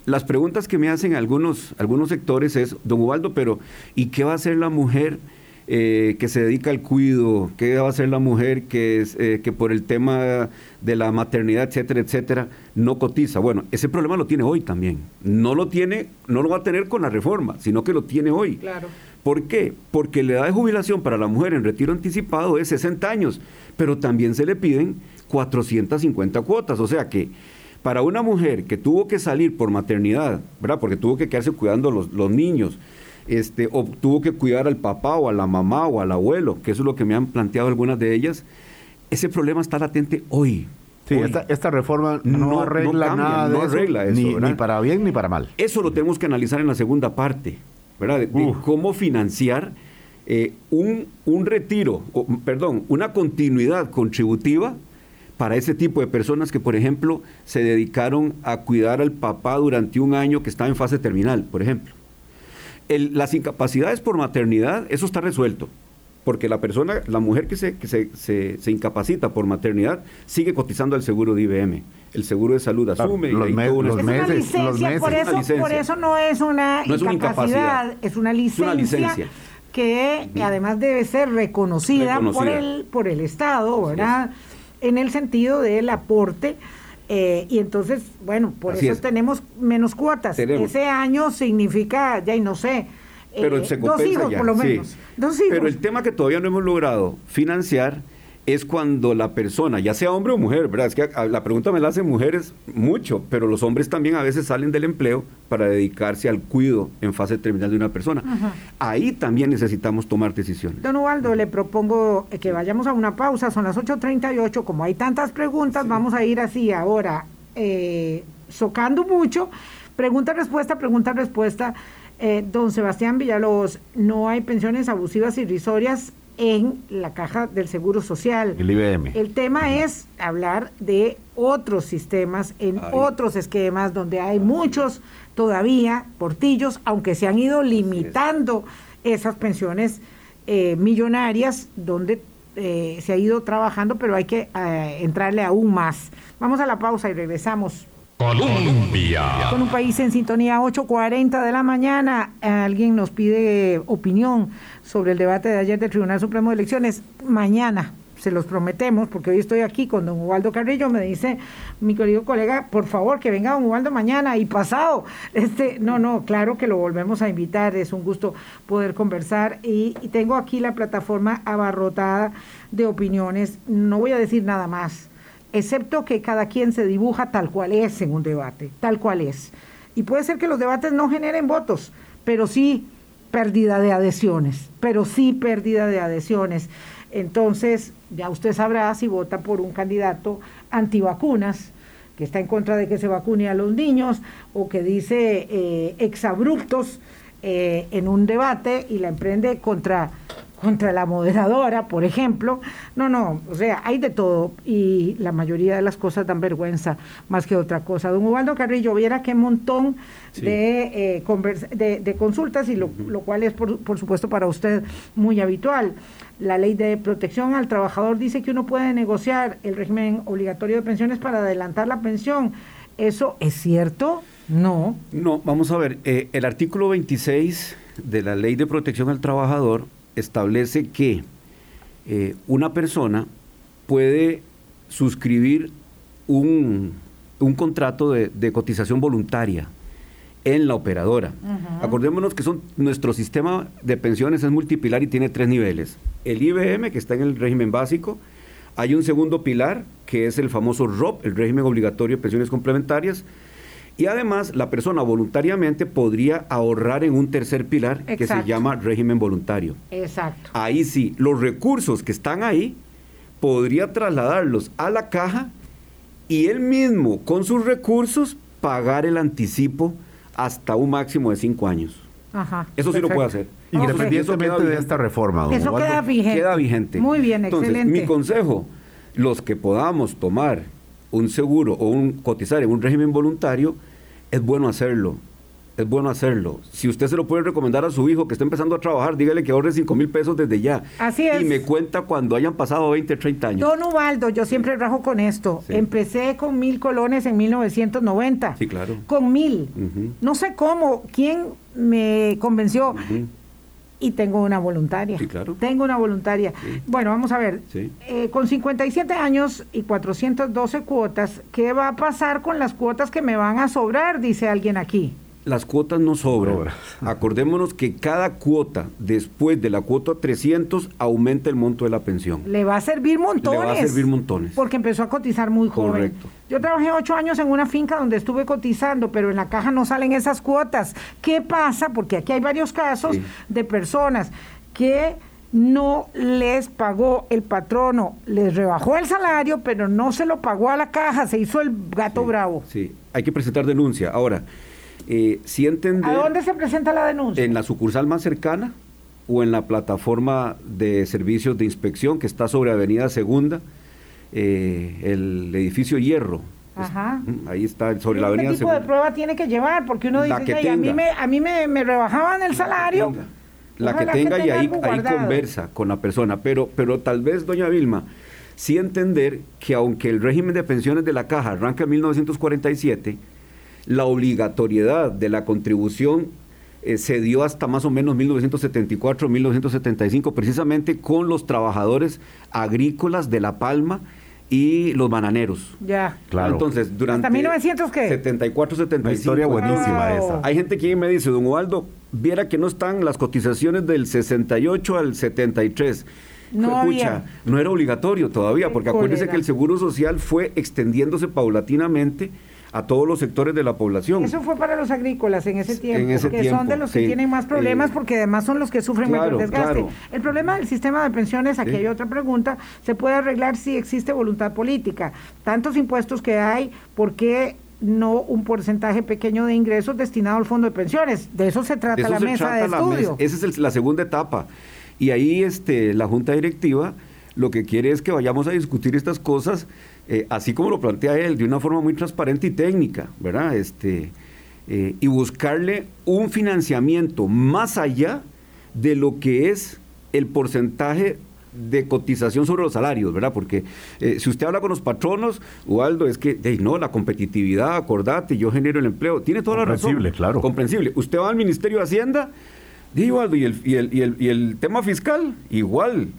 las preguntas que me hacen algunos, algunos sectores es, don Ubaldo, pero ¿y qué va a hacer la mujer eh, que se dedica al cuido? ¿Qué va a hacer la mujer que, es, eh, que por el tema de la maternidad, etcétera, etcétera, no cotiza? Bueno, ese problema lo tiene hoy también. No lo tiene, no lo va a tener con la reforma, sino que lo tiene hoy. Claro. ¿Por qué? Porque la edad de jubilación para la mujer en retiro anticipado es 60 años, pero también se le piden 450 cuotas, o sea que para una mujer que tuvo que salir por maternidad, ¿verdad? Porque tuvo que quedarse cuidando los, los niños, este, o tuvo que cuidar al papá o a la mamá o al abuelo, que eso es lo que me han planteado algunas de ellas, ese problema está latente hoy. Sí, esta, reforma no, arregla nada no arregla eso, ni, para bien ni para mal. Eso lo tenemos que analizar en la segunda parte, ¿verdad? De, cómo financiar eh, un, un retiro, perdón, una continuidad contributiva para ese tipo de personas que, por ejemplo, se dedicaron a cuidar al papá durante un año que estaba en fase terminal, por ejemplo. las incapacidades por maternidad, eso está resuelto. Porque la persona, la mujer que se, que se, se, incapacita por maternidad sigue cotizando al seguro de IBM. El seguro de salud asume los, los, meses, los meses. Por eso, por eso no es una incapacidad, es una licencia, que, además debe ser reconocida, por el por el Estado, ¿verdad? En el sentido del aporte eh, y entonces, bueno, por eso tenemos menos cuotas. Ese año significa, ya y no sé, pero eh, dos hijos por lo menos. Pero el tema que todavía no hemos logrado financiar es cuando la persona, ya sea hombre o mujer, ¿verdad? Es que la pregunta me la hacen mujeres mucho, pero los hombres también a veces salen del empleo para dedicarse al cuido en fase terminal de una persona. Ahí también necesitamos tomar decisiones. Don Ubaldo, le propongo que vayamos a una pausa, son las 8.38, como hay tantas preguntas, vamos a ir así ahora, eh, socando mucho, pregunta-respuesta, pregunta-respuesta. Eh, don Sebastián Villalobos, no hay pensiones abusivas irrisorias en la caja del Seguro Social. El IBM. El tema es hablar de otros sistemas, en otros esquemas donde hay muchos todavía portillos, aunque se han ido limitando esas pensiones eh, millonarias, donde eh, se ha ido trabajando, pero hay que eh, entrarle aún más. Vamos a la pausa y regresamos. Colombia. Con un país en sintonía, 8.40 de la mañana. Alguien nos pide opinión sobre el debate de ayer del Tribunal Supremo de Elecciones. Mañana se los prometemos, porque hoy estoy aquí con don Ubaldo Carrillo, me dice mi querido colega, por favor, que venga don Ubaldo mañana y pasado. Este, no, no, claro que lo volvemos a invitar, es un gusto poder conversar y tengo aquí la plataforma abarrotada de opiniones, no voy a decir nada más excepto que cada quien se dibuja tal cual es en un debate, tal cual es. Y puede ser que los debates no generen votos, pero sí pérdida de adhesiones, pero sí pérdida de adhesiones. Entonces, ya usted sabrá si vota por un candidato antivacunas, que está en contra de que se vacune a los niños, o que dice eh, exabruptos eh, en un debate y la emprende contra contra la moderadora, por ejemplo. No, no, o sea, hay de todo y la mayoría de las cosas dan vergüenza más que otra cosa. Don Ubaldo Carrillo, viera qué montón de, eh, de, consultas y lo, lo cual es, por, por, supuesto, para usted muy habitual. La ley de protección al trabajador dice que uno puede negociar el régimen obligatorio de pensiones para adelantar la pensión. ¿Eso es cierto? No. No, vamos a ver, eh, el artículo 26 de la ley de protección al trabajador establece que eh, una persona puede suscribir un, contrato de, cotización voluntaria en la operadora. Acordémonos que son, nuestro sistema de pensiones es multipilar y tiene tres niveles. El IBM, que está en el régimen básico, hay un segundo pilar, que es el famoso ROP, el régimen obligatorio de pensiones complementarias, y además, la persona voluntariamente podría ahorrar en un tercer pilar que se llama régimen voluntario. Exacto. Ahí sí, los recursos que están ahí podría trasladarlos a la caja y él mismo, con sus recursos, pagar el anticipo hasta un máximo de cinco años. Ajá, Eso sí lo puede hacer. Independientemente de esta reforma. Eso queda vigente. Queda vigente. Muy bien, Entonces, excelente. Mi consejo, los que podamos tomar un seguro o un cotizar en un régimen voluntario, es bueno hacerlo. Es bueno hacerlo. Si usted se lo puede recomendar a su hijo que está empezando a trabajar, dígale que ahorre 5 mil pesos desde ya. Así es. Y me cuenta cuando hayan pasado 20, 30 años. Don Ubaldo, yo siempre rajo con esto. Empecé con mil colones en 1990. Sí, claro. Con mil. No sé cómo, quién me convenció y tengo una voluntaria. Sí, claro. Tengo una voluntaria. Bueno, vamos a ver. Eh, con 57 años y 412 cuotas, ¿qué va a pasar con las cuotas que me van a sobrar? Dice alguien aquí las cuotas no sobran. Acordémonos que cada cuota, después de la cuota 300, aumenta el monto de la pensión. Le va a servir montones. Le va a servir montones. Porque empezó a cotizar muy joven. Correcto. Yo trabajé ocho años en una finca donde estuve cotizando, pero en la caja no salen esas cuotas. ¿Qué pasa? Porque aquí hay varios casos de personas que no les pagó el patrono, les rebajó el salario, pero no se lo pagó a la caja, se hizo el gato bravo. Sí, hay que presentar denuncia. Ahora, eh, ¿A dónde se presenta la denuncia? En la sucursal más cercana o en la plataforma de servicios de inspección que está sobre Avenida Segunda, eh, el edificio Hierro. Ajá. Mm, ahí está, sobre la Avenida ¿Qué tipo de prueba tiene que llevar? Porque uno dice, que a mí, me, a mí me, rebajaban el salario. la que tenga, y ahí, ahí conversa con la persona. Pero, pero tal vez, doña Vilma, sí entender que aunque el régimen de pensiones de la caja arranca en 1947, la obligatoriedad de la contribución eh, se dio hasta más o menos 1974, 1975, precisamente con los trabajadores agrícolas de La Palma y los bananeros. Ya. Claro. Entonces, durante... ¿Hasta 1900 qué? 74, 75. Una historia buenísima esa. Hay gente que me dice, don Ubaldo, viera que no están las cotizaciones del 68 al 73. No, Escucha, no era obligatorio todavía, porque acuérdese que el Seguro Social fue extendiéndose paulatinamente a todos los sectores de la población. Eso fue para los agrícolas en ese tiempo, que son de los que tienen más problemas porque además son los que sufren mayor desgaste. El problema del sistema de pensiones, aquí hay otra pregunta, se puede arreglar si existe voluntad política. Tantos impuestos que hay, ¿por qué no un porcentaje pequeño de ingresos destinado al fondo de pensiones? De eso se trata la mesa de estudio. Esa es la segunda etapa. Y ahí este, la Junta Directiva lo que quiere es que vayamos a discutir estas cosas eh, así como lo plantea él, de una forma muy transparente y técnica, ¿verdad? Este, eh, y buscarle un financiamiento más allá de lo que es el porcentaje de cotización sobre los salarios, ¿verdad? Porque eh, si usted habla con los patronos, Ubaldo, es que, no, la competitividad, acordate, yo genero el empleo, tiene toda la razón. Comprensible, claro. Comprensible. Usted va al Ministerio de Hacienda, y, Ubaldo, y el, y el, y el, y el tema fiscal, igual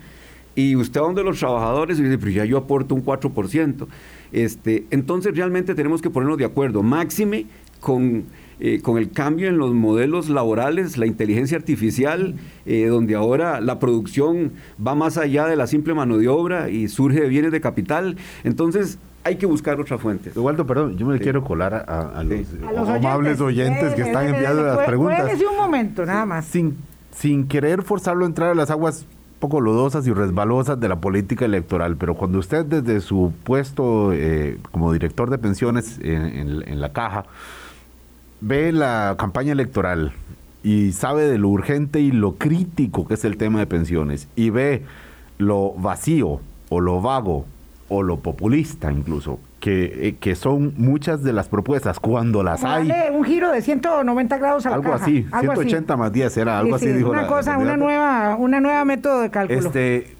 y usted va donde los trabajadores y dice, pero ya yo aporto un 4%. Este, entonces realmente tenemos que ponernos de acuerdo, máxime con, eh, con el cambio en los modelos laborales, la inteligencia artificial, eh, donde ahora la producción va más allá de la simple mano de obra y surge de bienes de capital. Entonces hay que buscar otras fuentes. Eduardo, perdón, yo me quiero colar a, los, amables oyentes, que están enviando las preguntas. un momento, nada más. Sin, sin querer forzarlo a entrar a las aguas poco lodosas y resbalosas de la política electoral, pero cuando usted desde su puesto eh, como director de pensiones en, la caja ve la campaña electoral y sabe de lo urgente y lo crítico que es el tema de pensiones y ve lo vacío o lo vago o lo populista incluso que, eh, que, son muchas de las propuestas cuando las hay. un giro de 190 grados a algo Así, 180 más 10 era algo así, dijo Una cosa, una nueva, una nueva método de cálculo. Este,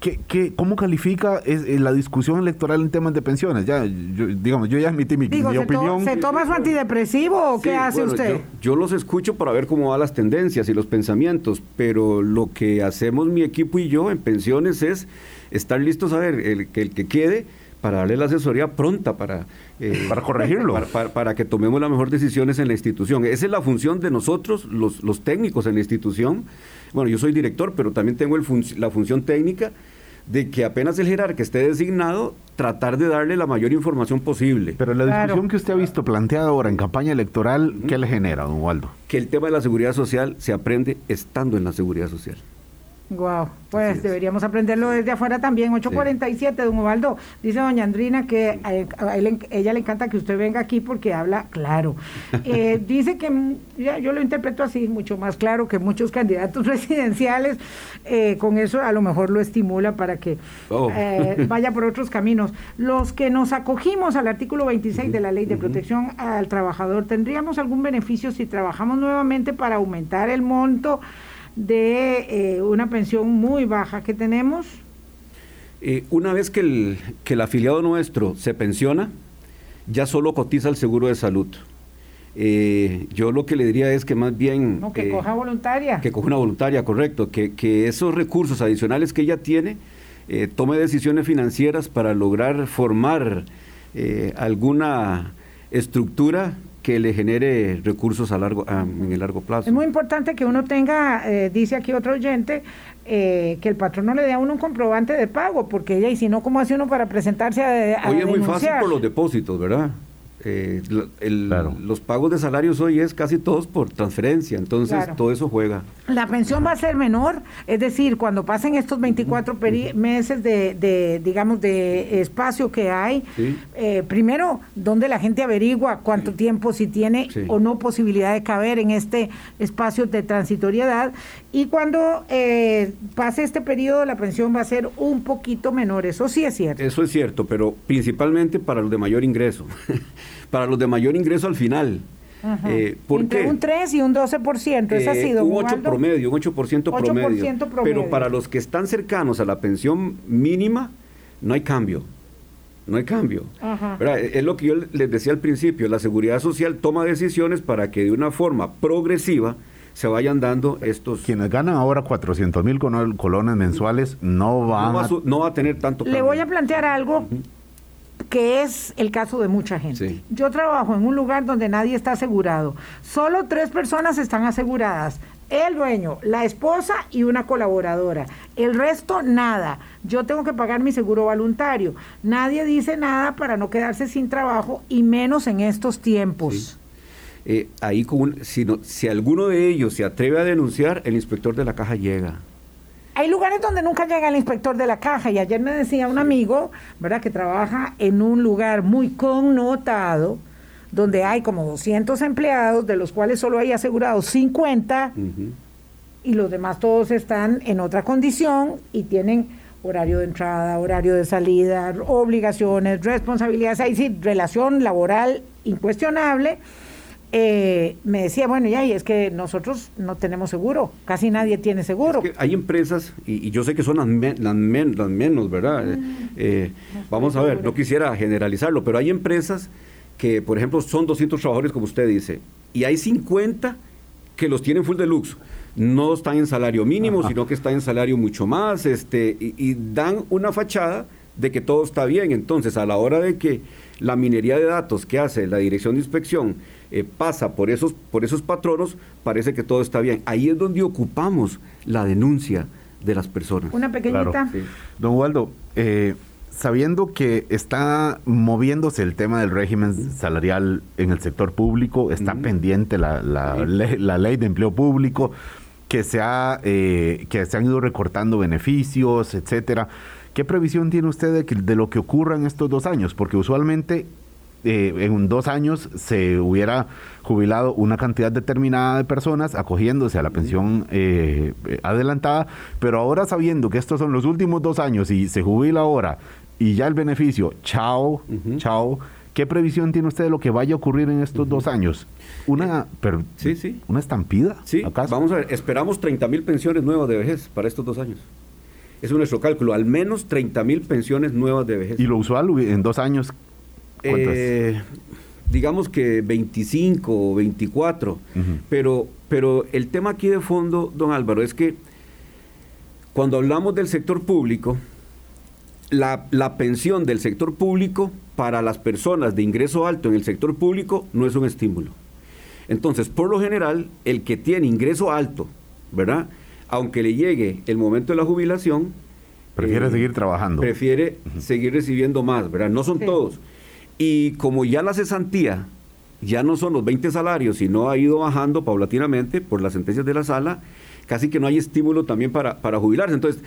¿qué, qué, cómo califica es, eh, la discusión electoral en temas de pensiones? Ya, yo, digamos, yo ya admití mi, opinión. ¿Se toma su antidepresivo o qué hace usted? Yo, los escucho para ver cómo van las tendencias y los pensamientos, pero lo que hacemos mi equipo y yo en pensiones es estar listos a ver el, que el que quede para darle la asesoría pronta para, eh, para corregirlo. Para, que tomemos las mejores decisiones en la institución. Esa es la función de nosotros, los, los técnicos en la institución. Bueno, yo soy director, pero también tengo el la función técnica de que apenas el jerarca esté designado, tratar de darle la mayor información posible. Pero la discusión que usted ha visto planteada ahora en campaña electoral, ¿qué le genera, don Waldo? Que el tema de la seguridad social se aprende estando en la seguridad social. Wow, pues deberíamos aprenderlo desde afuera también. 847, don Ubaldo. Dice doña Andrina que a, ella le encanta que usted venga aquí porque habla claro. Eh, dice que, yo lo interpreto así, mucho más claro que muchos candidatos presidenciales. Eh, con eso a lo mejor lo estimula para que oh. eh, vaya por otros caminos. Los que nos acogimos al artículo 26 de la Ley de Protección al Trabajador, ¿tendríamos algún beneficio si trabajamos nuevamente para aumentar el monto? De eh, una pensión muy baja que tenemos? Eh, una vez que el, que el afiliado nuestro se pensiona, ya solo cotiza el seguro de salud. Eh, yo lo que le diría es que más bien... No, que coja voluntaria. Que coja una voluntaria, correcto. Que, que esos recursos adicionales que ella tiene, tome decisiones financieras para lograr formar alguna estructura que le genere recursos a largo, en el largo plazo. Es muy importante que uno tenga, eh, dice aquí otro oyente, eh, que el patrón no le dé a uno un comprobante de pago, porque ella, y si no, ¿cómo hace uno para presentarse a, a Hoy es muy fácil por los depósitos, ¿verdad? Eh, los pagos de salarios hoy es casi todos por transferencia, entonces todo eso juega. La pensión va a ser menor, es decir, cuando pasen estos 24 meses de, digamos, de espacio que hay, eh, primero, donde la gente averigua cuánto tiempo si tiene o no posibilidad de caber en este espacio de transitoriedad, y cuando eh, pase este periodo la pensión va a ser un poquito menor, eso sí es cierto. Eso es cierto, pero principalmente para los de mayor ingreso. para los de mayor ingreso al final. Eh, Entre un 3 y un 12%, ¿es así, Un 8 promedio, un 8%, promedio. Pero para los que están cercanos a la pensión mínima, no hay cambio. No hay cambio. Es lo que yo les decía al principio, la seguridad social toma decisiones para que de una forma progresiva se vayan dando estos... Quienes ganan ahora 400 mil colones mensuales no van no va, a, no va a tener tanto... Le voy a plantear algo que es el caso de mucha gente. Yo trabajo en un lugar donde nadie está asegurado. Solo tres personas están aseguradas. El dueño, la esposa y una colaboradora. El resto, nada. Yo tengo que pagar mi seguro voluntario. Nadie dice nada para no quedarse sin trabajo y menos en estos tiempos. Eh, ahí, si, si alguno de ellos se atreve a denunciar, el inspector de la caja llega. Hay lugares donde nunca llega el inspector de la caja y ayer me decía un amigo, ¿verdad?, que trabaja en un lugar muy connotado, donde hay como 200 empleados, de los cuales solo hay asegurados 50 y los demás todos están en otra condición y tienen horario de entrada, horario de salida, obligaciones, responsabilidades, ahí sí, relación laboral incuestionable eh, me decía, bueno, ya, y es que nosotros no tenemos seguro, casi nadie tiene seguro. hay empresas, y, yo sé que son las, las, menos, ¿verdad? Eh, mm. eh, vamos a ver, no quisiera generalizarlo, pero hay empresas que, por ejemplo, son 200 trabajadores, como usted dice, y hay 50 que los tienen full deluxe. No están en salario mínimo, sino que están en salario mucho más, este, y, y dan una fachada de que todo está bien. Entonces, a la hora de que la minería de datos que hace la Dirección de Inspección eh, pasa por esos, por esos patronos, parece que todo está bien. Ahí es donde ocupamos la denuncia de las personas. Una pequeñita. Don Waldo, eh, sabiendo que está moviéndose el tema del régimen salarial en el sector público, está pendiente la, la, ley, de empleo público, que se, ha, eh, que se han ido recortando beneficios, etcétera. ¿Qué previsión tiene usted de, de lo que ocurra en estos dos años? Porque usualmente eh, en dos años se hubiera jubilado una cantidad determinada de personas acogiéndose a la pensión eh, adelantada, pero ahora sabiendo que estos son los últimos dos años y se jubila ahora y ya el beneficio, chao, chao. ¿Qué previsión tiene usted de lo que vaya a ocurrir en estos dos años? Una, pero, sí, sí. una estampida. Sí, vamos a ver, esperamos 30 mil pensiones nuevas de vejez para estos dos años. Es nuestro cálculo, al menos 30 mil pensiones nuevas de vejez. ¿Y lo usual en dos años eh, digamos que 25 o 24, pero, pero el tema aquí de fondo, don Álvaro, es que cuando hablamos del sector público, la, la, pensión del sector público para las personas de ingreso alto en el sector público no es un estímulo. Entonces, por lo general, el que tiene ingreso alto, ¿verdad? Aunque le llegue el momento de la jubilación, prefiere eh, seguir trabajando. Prefiere seguir recibiendo más, ¿verdad? No son todos. Y como ya la cesantía ya no son los 20 salarios, sino ha ido bajando paulatinamente por las sentencias de la sala, casi que no hay estímulo también para, para jubilarse. Entonces,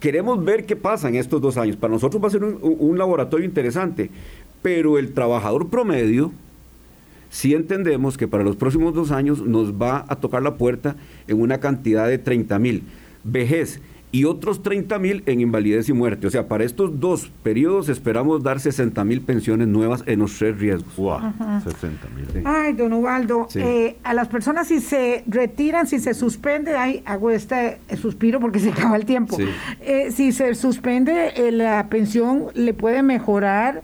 queremos ver qué pasa en estos dos años. Para nosotros va a ser un, laboratorio interesante, pero el trabajador promedio, sí entendemos que para los próximos dos años nos va a tocar la puerta en una cantidad de 30 mil. Vejez, y otros 30 mil en invalidez y muerte. O sea, para estos dos periodos esperamos dar 60 mil pensiones nuevas en los tres riesgos. Wow, 60 mil. Ay, don Ubaldo, eh, a las personas si se retiran, si se suspende, ay, hago este suspiro porque se acaba el tiempo. Eh, si se suspende eh, la pensión, ¿le puede mejorar?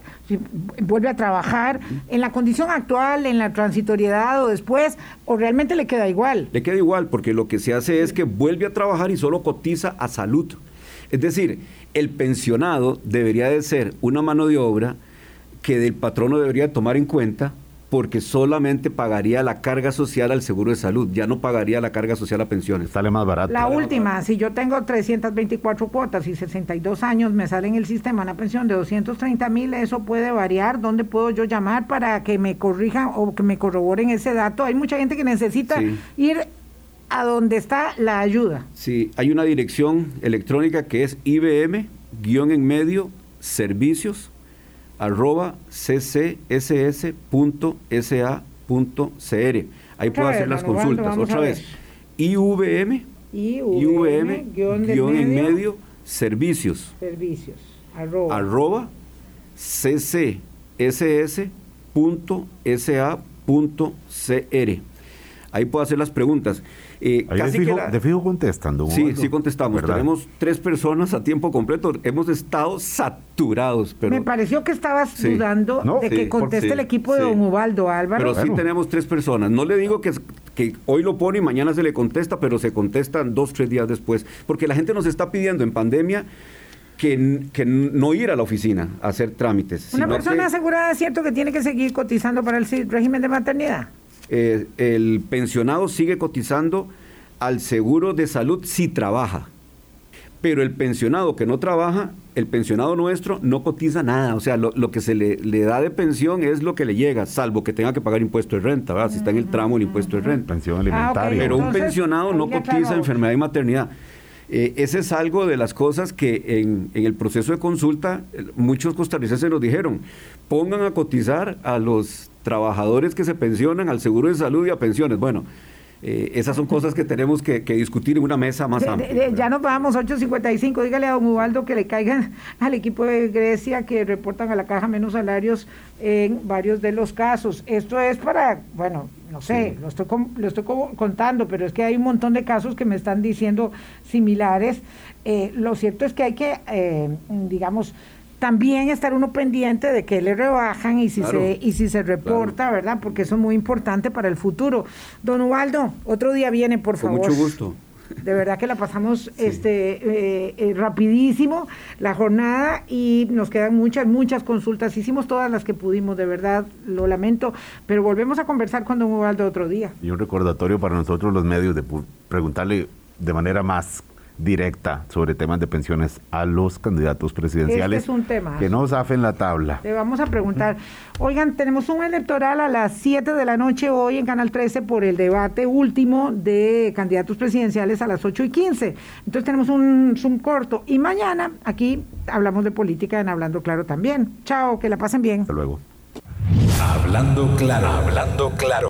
Vuelve a trabajar en la condición actual, en la transitoriedad o después, o realmente le queda igual? Le queda igual, porque lo que se hace es que vuelve a trabajar y solo cotiza a salud. Es decir, el pensionado debería de ser una mano de obra que el patrono debería tomar en cuenta porque solamente pagaría la carga social al seguro de salud, ya no pagaría la carga social a pensiones. Sale más barato. La última, si yo tengo 324 cuotas y 62 años, me sale en el sistema una pensión de 230 mil, eso puede variar. ¿Dónde puedo yo llamar para que me corrijan o que me corroboren ese dato? Hay mucha gente que necesita ir a donde está la ayuda. Sí, hay una dirección electrónica que es IBM, guion en medio, servicios, arroba ccss.sa.cr. Ahí puedo hacer las consultas. Otra vez, IVM, IVM, guion, en medio, servicios. Servicios, arroba, ccss.sa.cr Ahí puedo hacer las preguntas. Eh, casi de, fijo, contestando. Sí, sí contestamos. Tenemos tres personas a tiempo completo. Hemos estado saturados. Pero, Me pareció que estabas dudando de que conteste el equipo de don Ubaldo Álvaro. Pero sí tenemos tres personas. No le digo que, que hoy lo pone y mañana se le contesta, pero se contestan dos, tres días después. Porque la gente nos está pidiendo en pandemia que, que, no ir a la oficina a hacer trámites. ¿Una persona asegurada es cierto que tiene que seguir cotizando para el régimen de maternidad? Eh, el pensionado sigue cotizando al seguro de salud si trabaja. Pero el pensionado que no trabaja, el pensionado nuestro no cotiza nada. O sea, lo, que se le, da de pensión es lo que le llega, salvo que tenga que pagar impuesto de renta, ¿verdad? Si está en el tramo el impuesto de renta. Pensión alimentaria. Ah, Pero un pensionado no cotiza enfermedad y maternidad. Eh, ese es algo de las cosas que en, en, el proceso de consulta muchos costarricenses nos dijeron, pongan a cotizar a los trabajadores que se pensionan al seguro de salud y a pensiones. Bueno, eh, esas son cosas que tenemos que, discutir en una mesa más amplia. ya nos vamos, 8.55. Dígale a don Ubaldo que le caigan al equipo de Grecia que reportan a la caja menos salarios en varios de los casos. Esto es para, bueno, no sé, lo estoy, lo estoy contando, pero es que hay un montón de casos que me están diciendo similares. Eh, lo cierto es que hay que, eh, digamos, también estar uno pendiente de que le rebajan y si se y si se reporta, ¿verdad? Porque eso es muy importante para el futuro. Don Ubaldo, otro día viene, por favor. Con mucho gusto. De verdad que la pasamos este eh, eh, rapidísimo la jornada y nos quedan muchas, muchas consultas. Hicimos todas las que pudimos, de verdad, lo lamento, pero volvemos a conversar con don Ubaldo otro día. Y un recordatorio para nosotros los medios de preguntarle de manera más directa sobre temas de pensiones a los candidatos presidenciales. Este es un tema. Que no zafen la tabla. Le vamos a preguntar. Oigan, tenemos un electoral a las 7 de la noche hoy en Canal 13 por el debate último de candidatos presidenciales a las 8 y 15. Entonces tenemos un Zoom corto. Y mañana aquí hablamos de política en Hablando Claro también. Chao, que la pasen bien. Hasta luego. Hablando claro, hablando claro.